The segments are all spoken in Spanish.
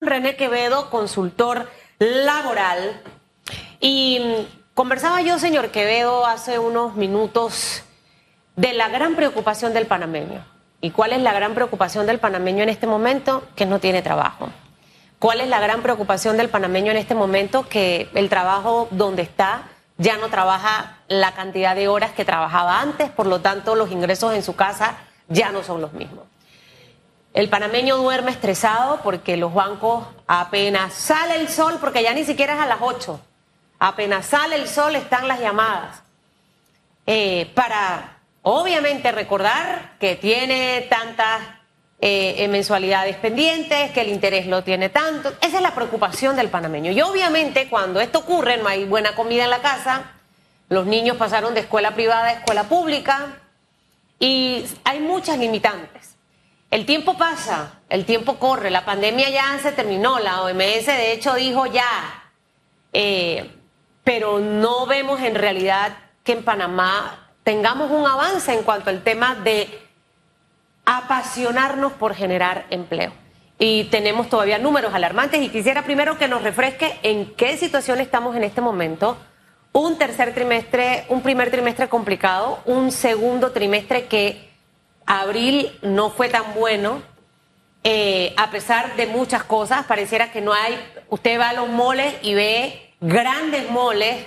René Quevedo, consultor laboral. Y conversaba yo, señor Quevedo, hace unos minutos de la gran preocupación del panameño. ¿Y cuál es la gran preocupación del panameño en este momento? Que no tiene trabajo. ¿Cuál es la gran preocupación del panameño en este momento? Que el trabajo donde está ya no trabaja la cantidad de horas que trabajaba antes, por lo tanto los ingresos en su casa ya no son los mismos. El panameño duerme estresado porque los bancos apenas sale el sol, porque ya ni siquiera es a las 8, apenas sale el sol están las llamadas. Eh, para, obviamente, recordar que tiene tantas eh, mensualidades pendientes, que el interés lo tiene tanto. Esa es la preocupación del panameño. Y obviamente cuando esto ocurre, no hay buena comida en la casa, los niños pasaron de escuela privada a escuela pública y hay muchas limitantes. El tiempo pasa, el tiempo corre, la pandemia ya se terminó, la OMS de hecho dijo ya, eh, pero no vemos en realidad que en Panamá tengamos un avance en cuanto al tema de apasionarnos por generar empleo. Y tenemos todavía números alarmantes y quisiera primero que nos refresque en qué situación estamos en este momento. Un tercer trimestre, un primer trimestre complicado, un segundo trimestre que abril no fue tan bueno, eh, a pesar de muchas cosas, pareciera que no hay, usted va a los moles y ve grandes moles,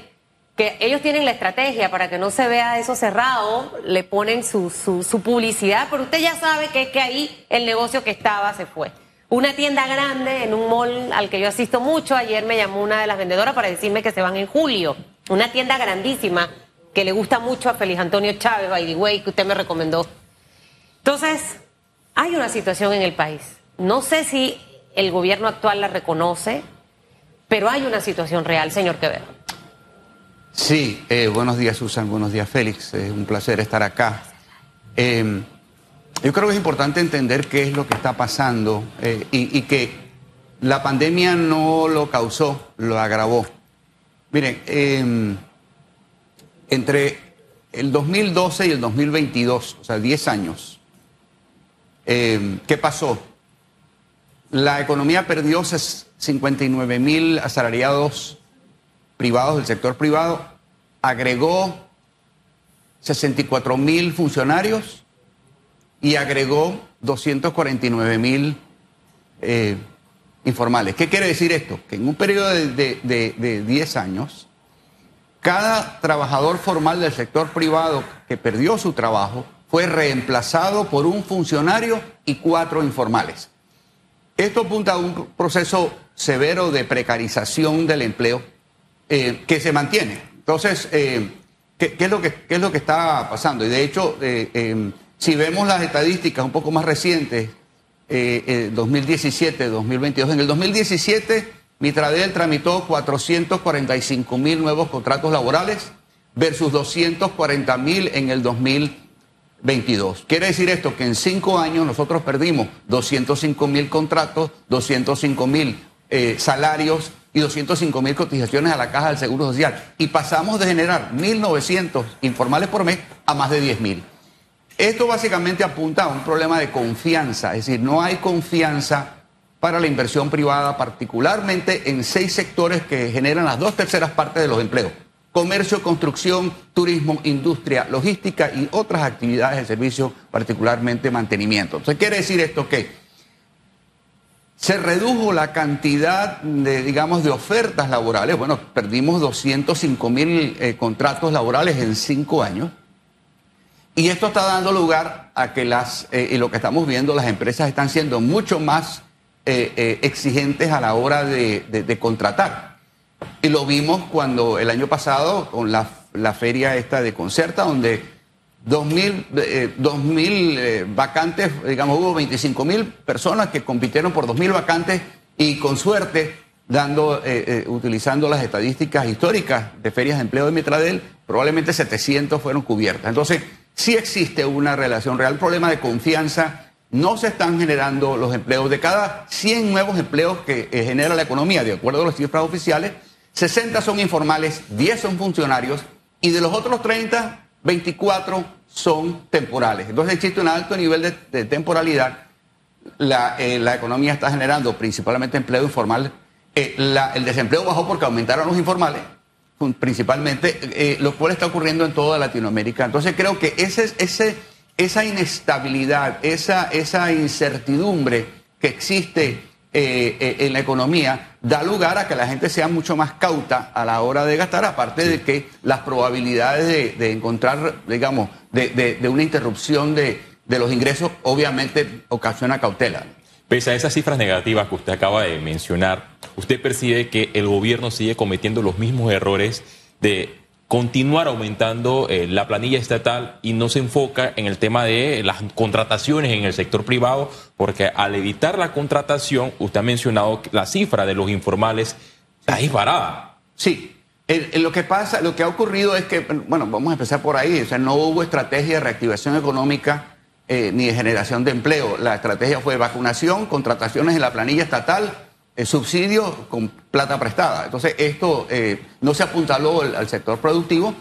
que ellos tienen la estrategia para que no se vea eso cerrado, le ponen su, su, publicidad, pero usted ya sabe que es que ahí el negocio que estaba se fue. Una tienda grande en un mall al que yo asisto mucho, ayer me llamó una de las vendedoras para decirme que se van en julio, una tienda grandísima que le gusta mucho a Feliz Antonio Chávez, by the way, que usted me recomendó entonces, hay una situación en el país. No sé si el gobierno actual la reconoce, pero hay una situación real, señor Quevedo. Sí, eh, buenos días Susan, buenos días Félix, es un placer estar acá. Em, yo creo que es importante entender qué es lo que está pasando eh, y, y, que la pandemia no lo causó, lo agravó. Miren, eh, entre el 2012 y el 2022, o sea, 10 años, eh, ¿Qué pasó? La economía perdió 59 mil asalariados privados del sector privado, agregó 64 mil funcionarios y agregó 249 mil eh, informales. ¿Qué quiere decir esto? Que en un periodo de, de 10 años, cada trabajador formal del sector privado que perdió su trabajo fue reemplazado por un funcionario y cuatro informales. Esto apunta a un proceso severo de precarización del empleo eh, que se mantiene. Entonces, eh, ¿qué, es lo que, es lo que está pasando? Y de hecho, eh, em, si vemos las estadísticas un poco más recientes, 2017, 2022, en el 2017 Mitradel tramitó 445 mil nuevos contratos laborales versus 240 mil en el 2022. 22. Quiere decir esto que en cinco años nosotros perdimos 205 mil contratos, 205 mil eh, salarios y 205 mil cotizaciones a la caja del Seguro Social. Y pasamos de generar 1.900 informales por mes a más de 10 mil. Esto básicamente apunta a un problema de confianza, es decir, no hay confianza para la inversión privada, particularmente en seis sectores que generan las dos terceras partes de los empleos comercio, construcción, turismo, industria, logística y otras actividades de servicio, particularmente mantenimiento. Entonces, quiere decir esto que se redujo la cantidad de, digamos, de ofertas laborales. Bueno, perdimos 205 mil eh, contratos laborales en cinco años. Y esto está dando lugar a que las, eh, y lo que estamos viendo, las empresas están siendo mucho más eh, exigentes a la hora de contratar. Y lo vimos cuando el año pasado con la, feria esta de Concerta, donde 2.000 eh, eh, vacantes, digamos, hubo 25.000 personas que compitieron por 2.000 vacantes y con suerte, dando, eh, utilizando las estadísticas históricas de ferias de empleo de Mitradel, probablemente 700 fueron cubiertas. Entonces, sí existe una relación real, problema de confianza. No se están generando los empleos. De cada 100 nuevos empleos que genera la economía, de acuerdo a las cifras oficiales, 60 son informales, 10 son funcionarios y de los otros 30, 24 son temporales. Entonces existe un alto nivel de, temporalidad la, eh, la economía está generando principalmente empleo informal. Eh, el desempleo bajó porque aumentaron los informales, principalmente, eh, lo cual está ocurriendo en toda Latinoamérica. Entonces creo que esa inestabilidad, esa incertidumbre que existe eh, eh, en la economía da lugar a que la gente sea mucho más cauta a la hora de gastar, aparte de que las probabilidades de, de encontrar, digamos, de, de- de una interrupción de los ingresos obviamente ocasiona cautela. Pese a esas cifras negativas que usted acaba de mencionar, ¿usted percibe que el gobierno sigue cometiendo los mismos errores de continuar aumentando eh, la planilla estatal y no se enfoca en el tema de las contrataciones en el sector privado? Porque al evitar la contratación, usted ha mencionado que la cifra de los informales está disparada. Sí, el- el- lo que pasa, lo que ha ocurrido es que, bueno, vamos a empezar por ahí, o sea, no hubo estrategia de reactivación económica eh, ni de generación de empleo. La estrategia fue vacunación, contrataciones en la planilla estatal, eh, subsidios con plata prestada. Entonces, esto eh, no se apuntaló al, sector productivo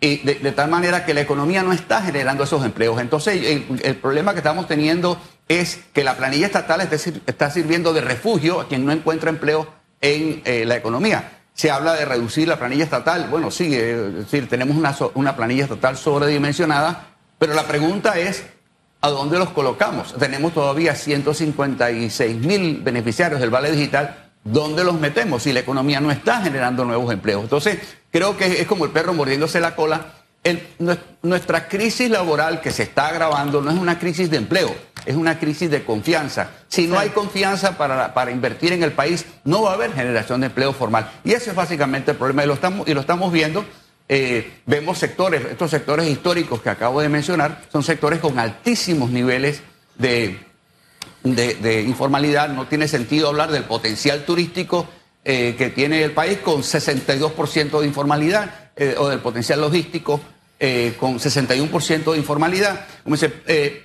y de, tal manera que la economía no está generando esos empleos. Entonces, el, problema que estamos teniendo es que la planilla estatal sir- está sirviendo de refugio a quien no encuentra empleo en eh, la economía. Se habla de reducir la planilla estatal. Bueno, sí, eh, decir, tenemos una, una planilla estatal sobredimensionada, pero la pregunta es, ¿a dónde los colocamos? Tenemos todavía 156 mil beneficiarios del Vale Digital. ¿Dónde los metemos si la economía no está generando nuevos empleos? Entonces, creo que es como el perro mordiéndose la cola. El- nuestra crisis laboral que se está agravando no es una crisis de empleo, es una crisis de confianza. Si no hay confianza para, para invertir en el país, no va a haber generación de empleo formal. Y ese es básicamente el problema y lo estamos, y lo estamos viendo. Eh, vemos sectores, estos sectores históricos que acabo de mencionar, son sectores con altísimos niveles de, informalidad. No tiene sentido hablar del potencial turístico eh, que tiene el país con 62% de informalidad eh, o del potencial logístico con 61% de informalidad.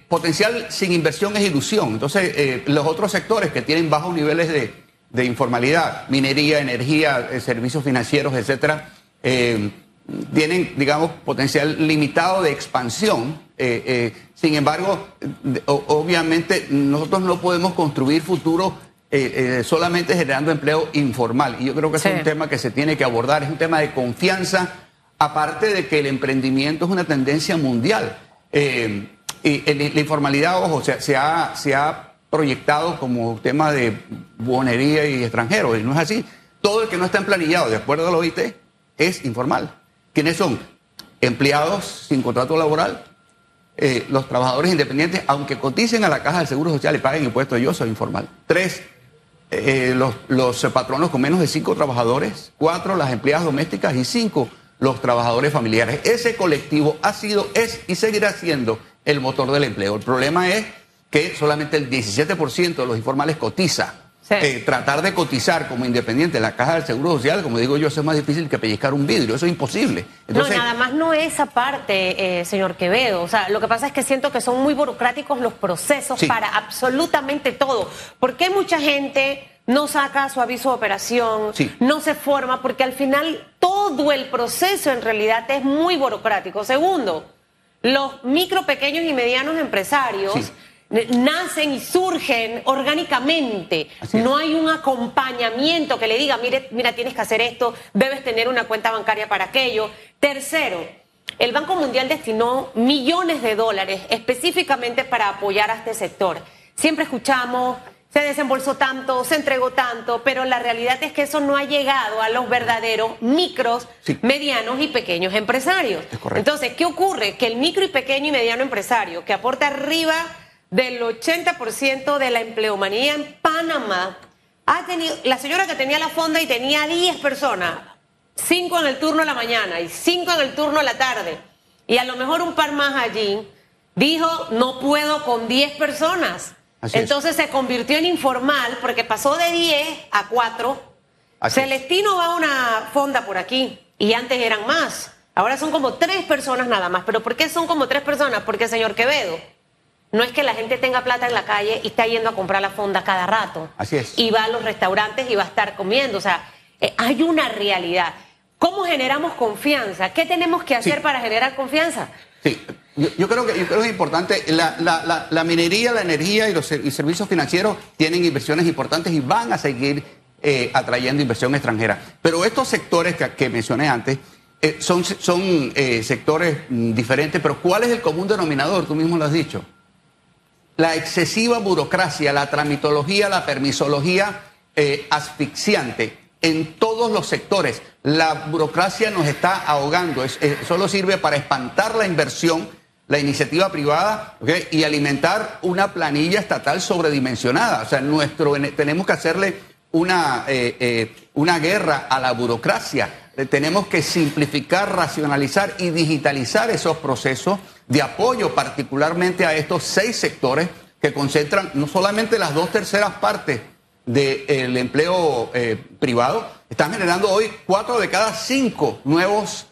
Potencial sin inversión es ilusión. Entonces, los otros sectores que tienen bajos niveles de, de informalidad, minería, energía, servicios financieros, etcétera, tienen, digamos, potencial limitado de expansión. Eh, eh, sin embargo, obviamente nosotros no podemos construir futuro eh, solamente generando empleo informal. Y yo creo que Sí. es un tema que se tiene que abordar, es un tema de confianza, aparte de que el emprendimiento es una tendencia mundial. Y la informalidad, ojo, se, se ha, se ha proyectado como tema de buonería y extranjeros, y no es así. Todo el que no está emplanillado, de acuerdo a la OIT, es informal. ¿Quiénes son? Empleados sin contrato laboral, eh, los trabajadores independientes, aunque coticen a la caja del Seguro Social y paguen impuestos, yo soy informal. Tres, eh, los, los patronos con menos de cinco trabajadores. Cuatro, las empleadas domésticas. Y cinco, los trabajadores familiares. Ese colectivo ha sido, es y seguirá siendo el motor del empleo. El problema es que solamente el 17% de los informales cotiza. Sí. Eh, tratar de cotizar como independiente en la caja del Seguro Social, como digo yo, eso es más difícil que pellizcar un vidrio. Eso es imposible. Entonces, no, nada más no esa parte, eh, señor Quevedo. O sea, lo que pasa es que siento que son muy burocráticos los procesos Sí. para absolutamente todo. ¿Por qué mucha gente no saca su aviso de operación, Sí. no se forma? Porque al final todo el proceso en realidad es muy burocrático. Segundo, los micro, pequeños y medianos empresarios. Sí. Nacen y surgen orgánicamente. No hay un acompañamiento que le diga, mire, mira, tienes que hacer esto, debes tener una cuenta bancaria para aquello. Tercero, el Banco Mundial destinó millones de dólares específicamente para apoyar a este sector. Siempre escuchamos, se desembolsó tanto, se entregó tanto, pero la realidad es que eso no ha llegado a los verdaderos micros, Sí. medianos y pequeños empresarios. Entonces, ¿qué ocurre? Que el micro y pequeño y mediano empresario, que aporta arriba del 80% de la empleomanía en Panamá, ha tenido, la señora que tenía la fonda y tenía 10 personas, 5 en el turno de la mañana y 5 en el turno de la tarde, y a lo mejor un par más allí, dijo, no puedo con 10 personas. Así es. Entonces se convirtió en informal porque pasó de 10 a 4 Así es. Celestino va a una fonda por aquí y antes eran más. Ahora son como tres personas nada más. ¿Pero por qué son como tres personas? Porque, señor Quevedo, no es que la gente tenga plata en la calle y está yendo a comprar la fonda cada rato. Así es. Y va a los restaurantes y va a estar comiendo. O sea, eh, hay una realidad. ¿Cómo generamos confianza? ¿Qué tenemos que hacer Sí. para generar confianza? Sí, Yo, creo que, es importante, la, minería, la energía y los servicios financieros tienen inversiones importantes y van a seguir eh, atrayendo inversión extranjera. Pero estos sectores que, mencioné antes eh, son, son eh, sectores mm, diferentes, pero ¿cuál es el común denominador? Tú mismo lo has dicho. La excesiva burocracia, la tramitología, la permisología asfixiante en todos los sectores. La burocracia nos está ahogando, solo sirve para espantar la inversión la iniciativa privada y alimentar una planilla estatal sobredimensionada. O sea, nuestro, tenemos que hacerle una, eh, eh, una guerra a la burocracia. Eh, tenemos que simplificar, racionalizar y digitalizar esos procesos de apoyo, particularmente a estos seis sectores que concentran no solamente las dos terceras partes del empleo privado, están generando hoy cuatro de cada cinco nuevos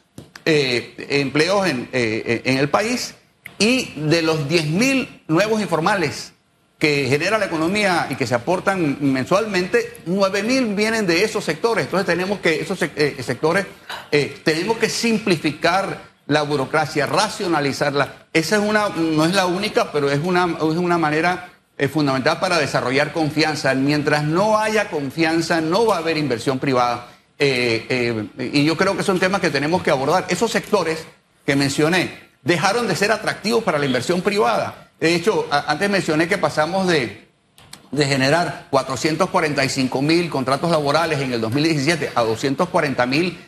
empleos en, en el país y de los 10.000 nuevos informales que genera la economía y que se aportan mensualmente, 9.000 vienen de esos sectores. Entonces tenemos que, esos eh, sectores, eh, tenemos que simplificar la burocracia, racionalizarla. Esa es una, no es la única, pero es una, es una manera eh, fundamental para desarrollar confianza. Mientras no haya confianza, no va a haber inversión privada. y yo creo que son temas que tenemos que abordar. Esos sectores que mencioné, dejaron de ser atractivos para la inversión privada. De hecho, antes mencioné que pasamos de, generar 445 mil contratos laborales en el 2017 a 240 mil.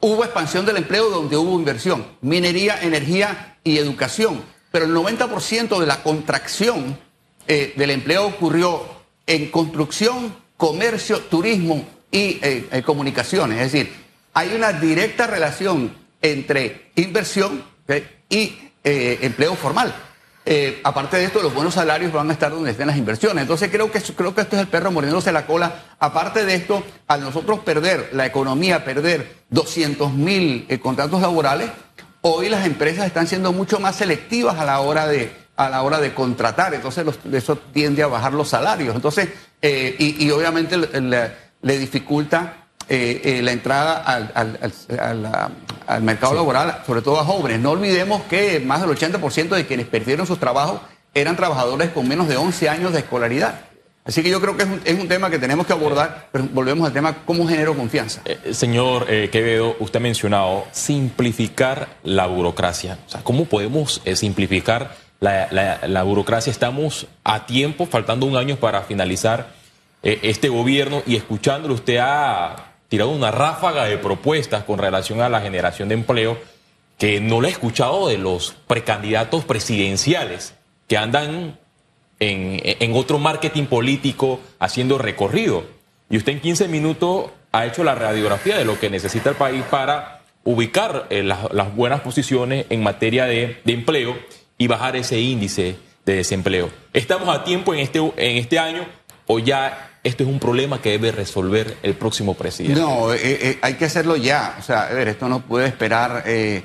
Hubo expansión del empleo donde hubo inversión, minería, energía y educación. Pero el 90% de la contracción eh, del empleo ocurrió en construcción, comercio, turismo y eh, eh, comunicaciones. Es decir, hay una directa relación entre inversión, y empleo formal. Eh, aparte de esto, los buenos salarios van a estar donde estén las inversiones. Entonces creo que, creo que esto es el perro mordiéndose la cola. Aparte de esto, al nosotros perder la economía, perder 200 mil eh, contratos laborales, hoy las empresas están siendo mucho más selectivas a la hora de, a la hora de contratar. Entonces eso tiende a bajar los salarios. Entonces, y, obviamente le dificulta eh, eh, la entrada al, mercado laboral, sobre todo a jóvenes. No olvidemos que más del 80% de quienes perdieron sus trabajos eran trabajadores con menos de 11 años de escolaridad. Así que yo creo que es un, tema que tenemos que abordar, pero volvemos al tema cómo genero confianza. Eh, señor Quevedo, usted ha mencionado simplificar la burocracia. O sea, ¿cómo podemos simplificar la, la, burocracia? Estamos a tiempo, faltando un año para finalizar este gobierno y escuchándolo usted ha tirado una ráfaga de propuestas con relación a la generación de empleo que no lo he escuchado de los precandidatos presidenciales que andan en, otro marketing político haciendo recorrido. Y usted en 15 minutos ha hecho la radiografía de lo que necesita el país para ubicar eh, las, buenas posiciones en materia de, de, empleo y bajar ese índice de desempleo. ¿Estamos a tiempo en este, en este año o ya esto es un problema que debe resolver el próximo presidente. No, eh, eh, hay que hacerlo ya. O sea, a ver, esto no puede esperar, eh,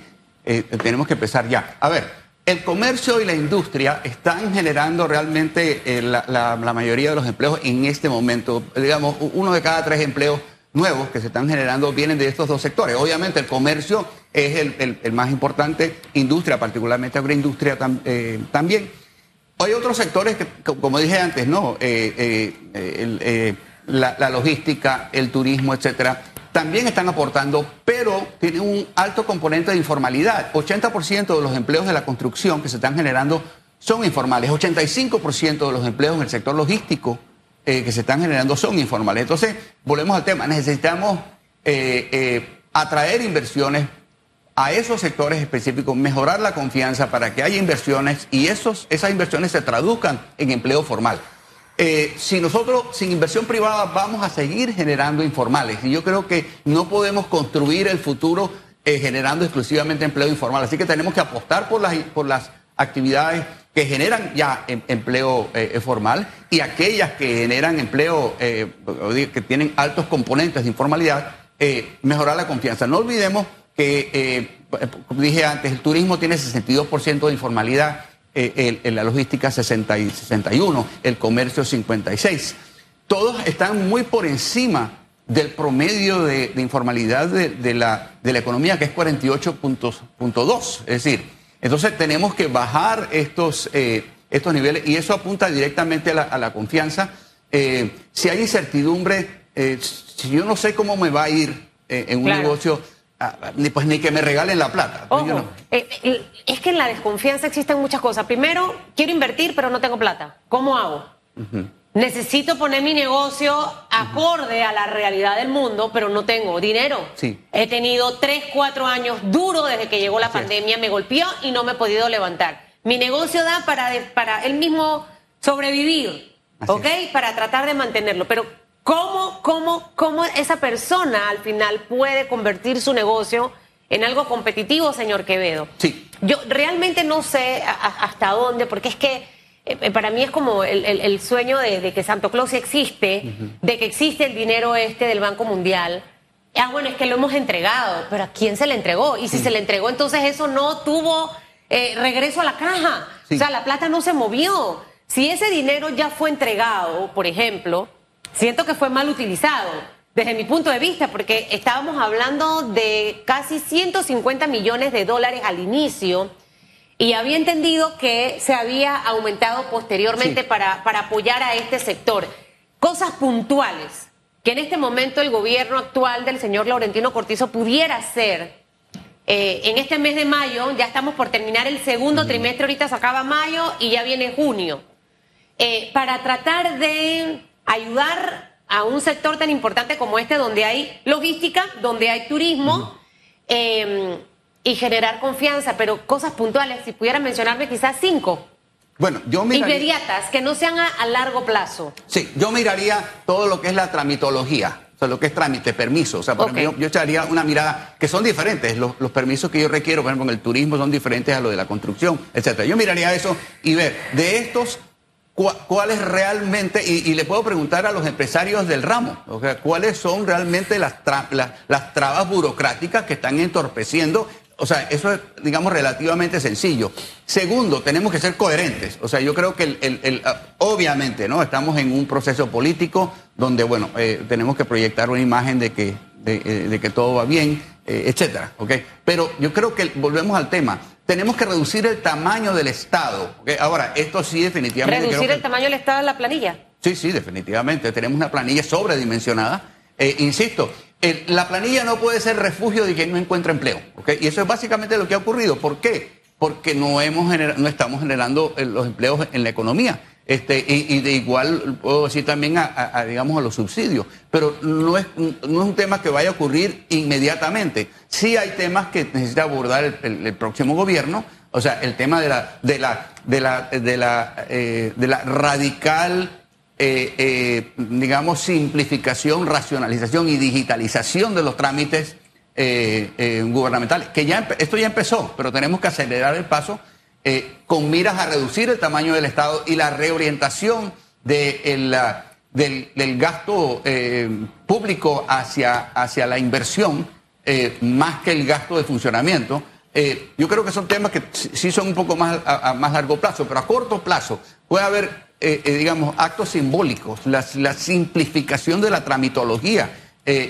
tenemos que empezar ya. A ver, el comercio y la industria están generando realmente la, mayoría de los empleos en este momento. Digamos, uno de cada tres empleos nuevos que se están generando vienen de estos dos sectores. Obviamente el comercio es el, más importante, industria, particularmente agroindustria también. Hay otros sectores que, como dije antes, ¿no? Eh, eh, eh, la, logística, el turismo, etcétera, también están aportando, pero tienen un alto componente de informalidad. 80% de los empleos de la construcción que se están generando son informales. 85% de los empleos en el sector logístico que se están generando son informales. Entonces, volvemos al tema. Necesitamos atraer inversiones a esos sectores específicos, mejorar la confianza para que haya inversiones y esos, esas inversiones se traduzcan en empleo formal. Eh, si nosotros sin inversión privada vamos a seguir generando informales y yo creo que no podemos construir el futuro eh, generando exclusivamente empleo informal. Así que tenemos que apostar por las, por las actividades que generan ya em, empleo eh, formal y aquellas que generan empleo que tienen altos componentes de informalidad, mejorar la confianza. No olvidemos que, eh, como dije antes, el turismo tiene 62% de informalidad, eh, la logística 60 y 61, el comercio 56. Todos están muy por encima del promedio de, informalidad de, la, de la economía, que es 48.2. Es decir, Entonces tenemos que bajar estos, eh, estos niveles y eso apunta directamente a la, a la confianza. Eh, si hay incertidumbre, eh, si yo no sé cómo me va a ir en un Claro. negocio, ni, pues ni que me regalen la plata. Ojo, Yo no- eh, eh, es que en la desconfianza existen muchas cosas. Primero, quiero invertir, pero no tengo plata. ¿Cómo hago? Necesito poner mi negocio acorde a la realidad del mundo, pero no tengo dinero. Sí. He tenido tres, cuatro años duro desde que llegó la Así es. pandemia, me golpeó y no me he podido levantar. Mi negocio da para, para él mismo sobrevivir, Así ¿ok? Para tratar de mantenerlo. Pero ¿cómo, cómo, cómo esa persona al final puede convertir su negocio en algo competitivo, señor Quevedo? Sí. Yo realmente no sé a- a- hasta dónde, porque es que eh, para mí es como el, el- el sueño de, de que Santo Claus existe, de que existe el dinero este del Banco Mundial. Ah, bueno, es que lo hemos entregado, pero ¿a quién se le entregó? Y si se le entregó, entonces eso no tuvo eh, regreso a la caja. Sí. O sea, la plata no se movió. Si ese dinero ya fue entregado, por ejemplo, siento que fue mal utilizado, desde mi punto de vista, porque estábamos hablando de casi 150 millones de dólares al inicio y había entendido que se había aumentado posteriormente Sí. para, para apoyar a este sector. Cosas puntuales que en este momento el gobierno actual del señor Laurentino Cortizo pudiera hacer eh, en este mes de mayo, ya estamos por terminar el segundo trimestre, ahorita se acaba mayo y ya viene junio, eh, para tratar de ayudar a un sector tan importante como este, donde hay logística, donde hay turismo eh, y generar confianza, pero cosas puntuales, si pudiera mencionarme quizás cinco, Bueno, yo miraría, inmediatas, que no sean a, a largo plazo. sí, yo miraría todo lo que es la tramitología, o sea, lo que es trámite, permiso. O sea, por Ok. ejemplo, yo, yo echaría una mirada que son diferentes. Los, los permisos que yo requiero, por ejemplo, en el turismo son diferentes a lo de la construcción, etcétera. Yo miraría eso y ver de estos cua- cuáles realmente, y, le puedo preguntar a los empresarios del ramo, o sea, cuáles son realmente las, las, trabas burocráticas que están entorpeciendo. O sea, eso es, digamos, relativamente sencillo. Segundo, tenemos que ser coherentes. O sea, yo creo que, ah, obviamente, ¿no? Estamos en un proceso político donde, bueno, eh, tenemos que proyectar una imagen de que, de, eh, de que todo va bien, eh, etcétera, ¿ok? Pero yo creo que, volvemos al tema, tenemos que reducir el tamaño del Estado. Ahora, esto sí definitivamente... Reducir que- el tamaño del Estado en la planilla. Sí, sí, definitivamente. Tenemos una planilla sobredimensionada. Eh, insisto, el- la planilla no puede ser refugio de quien no encuentra empleo. ¿ok? Y eso es básicamente lo que ha ocurrido. ¿Por qué? Porque no, hemos genera- no estamos generando eh, los empleos en la economía. Este, y, y de igual puedo decir también a, digamos, a los subsidios. Pero no es, no es un tema que vaya a ocurrir inmediatamente. Sí hay temas que necesita abordar el, el- próximo gobierno. O sea, el tema de la, de la, de la, de la, eh, de la radical eh, eh, digamos, simplificación, racionalización y digitalización de los trámites gubernamentales. Que ya esto ya empezó, pero tenemos que acelerar el paso eh, con miras a reducir el tamaño del Estado y la reorientación de el, del, del gasto eh, público hacia, hacia la inversión eh, más que el gasto de funcionamiento. Eh, yo creo que son temas que sí son un poco más a, más largo plazo, pero a corto plazo puede haber, eh, digamos, actos simbólicos, la, simplificación de la tramitología.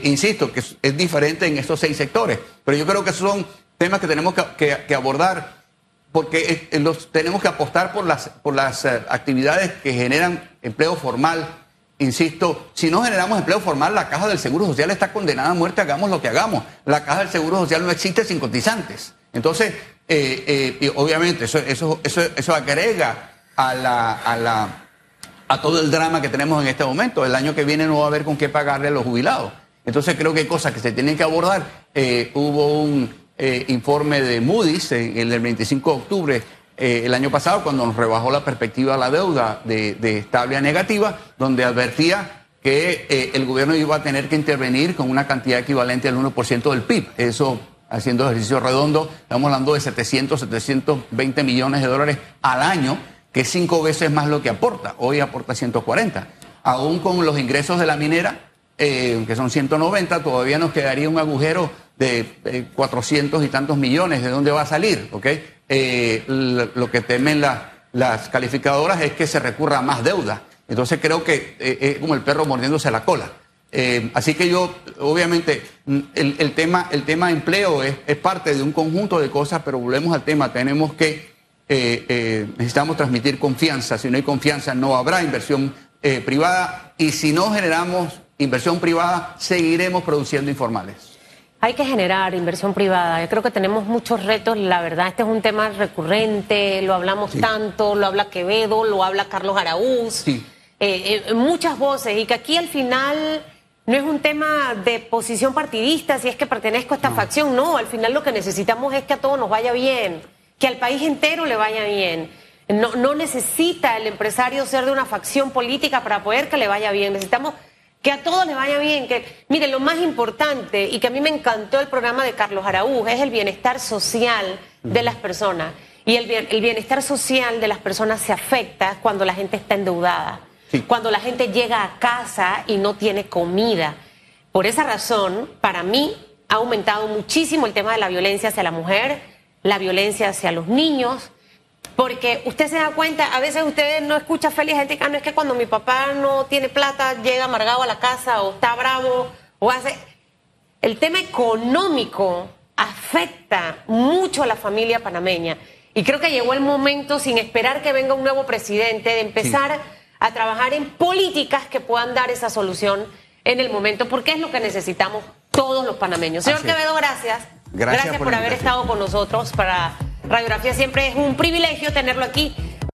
Insisto, que es, diferente en estos seis sectores, pero yo creo que son temas que tenemos que abordar porque eh, tenemos que apostar por las, por las eh, actividades que generan empleo formal. Insisto, si no generamos empleo formal, la caja del Seguro Social está condenada a muerte, hagamos lo que hagamos. La caja del Seguro Social no existe sin cotizantes. Entonces, eh, obviamente, eso, eso, eso, eso agrega a, la, a, la, a todo el drama que tenemos en este momento. El año que viene no va a haber con qué pagarle a los jubilados. Entonces creo que hay cosas que se tienen que abordar. Hubo un eh, informe de Moody's, en el del 25 de octubre eh, el año pasado, cuando nos rebajó la perspectiva de la deuda de, de estable a negativa, donde advertía que eh, el gobierno iba a tener que intervenir con una cantidad equivalente al 1% del PIB. Eso, haciendo ejercicio redondo, estamos hablando de 700, 720 millones de dólares al año, que es cinco veces más lo que aporta. Hoy aporta 140. Aún con los ingresos de la minera, eh, que son 190, todavía nos quedaría un agujero de eh, 400 y tantos millones. ¿De dónde va a salir? ¿ok? Eh, lo que temen la- las calificadoras es que se recurra a más deuda. Entonces creo que eh, es como el perro mordiéndose la cola. Así que yo, obviamente, mm, el, tema, el tema empleo es, parte de un conjunto de cosas, pero volvemos al tema, tenemos que, necesitamos transmitir confianza, si no hay confianza no habrá inversión privada y si no generamos inversión privada, seguiremos produciendo informales. Hay que generar inversión privada. Yo creo que tenemos muchos retos. La verdad, este es un tema recurrente. Lo hablamos sí. tanto, lo habla Quevedo, lo habla Carlos Araúz. Sí. Eh, eh, muchas voces. Y que aquí al final no es un tema de posición partidista, si es que pertenezco a esta no. facción. No, al final lo que necesitamos es que a todos nos vaya bien, que al país entero le vaya bien. No, no necesita el empresario ser de una facción política para poder que le vaya bien. Necesitamos que a todos les vaya bien, que, mire, lo más importante y que a mí me encantó el programa de Carlos Araúz es el bienestar social de las personas. Y el, el bienestar social de las personas se afecta cuando la gente está endeudada, sí. cuando la gente llega a casa y no tiene comida. Por esa razón, para mí ha aumentado muchísimo el tema de la violencia hacia la mujer, la violencia hacia los niños, porque usted se da cuenta, a veces usted no escucha feliz gente que no es que cuando mi papá no tiene plata llega amargado a la casa o está bravo o hace... El tema económico afecta mucho a la familia panameña y creo que llegó el momento, sin esperar que venga un nuevo presidente, de empezar sí. a trabajar en políticas que puedan dar esa solución en el momento, porque es lo que necesitamos todos los panameños. Señor Quevedo, gracias. Gracias, gracias por, por haber estado con nosotros para Radiografía siempre es un privilegio tenerlo aquí.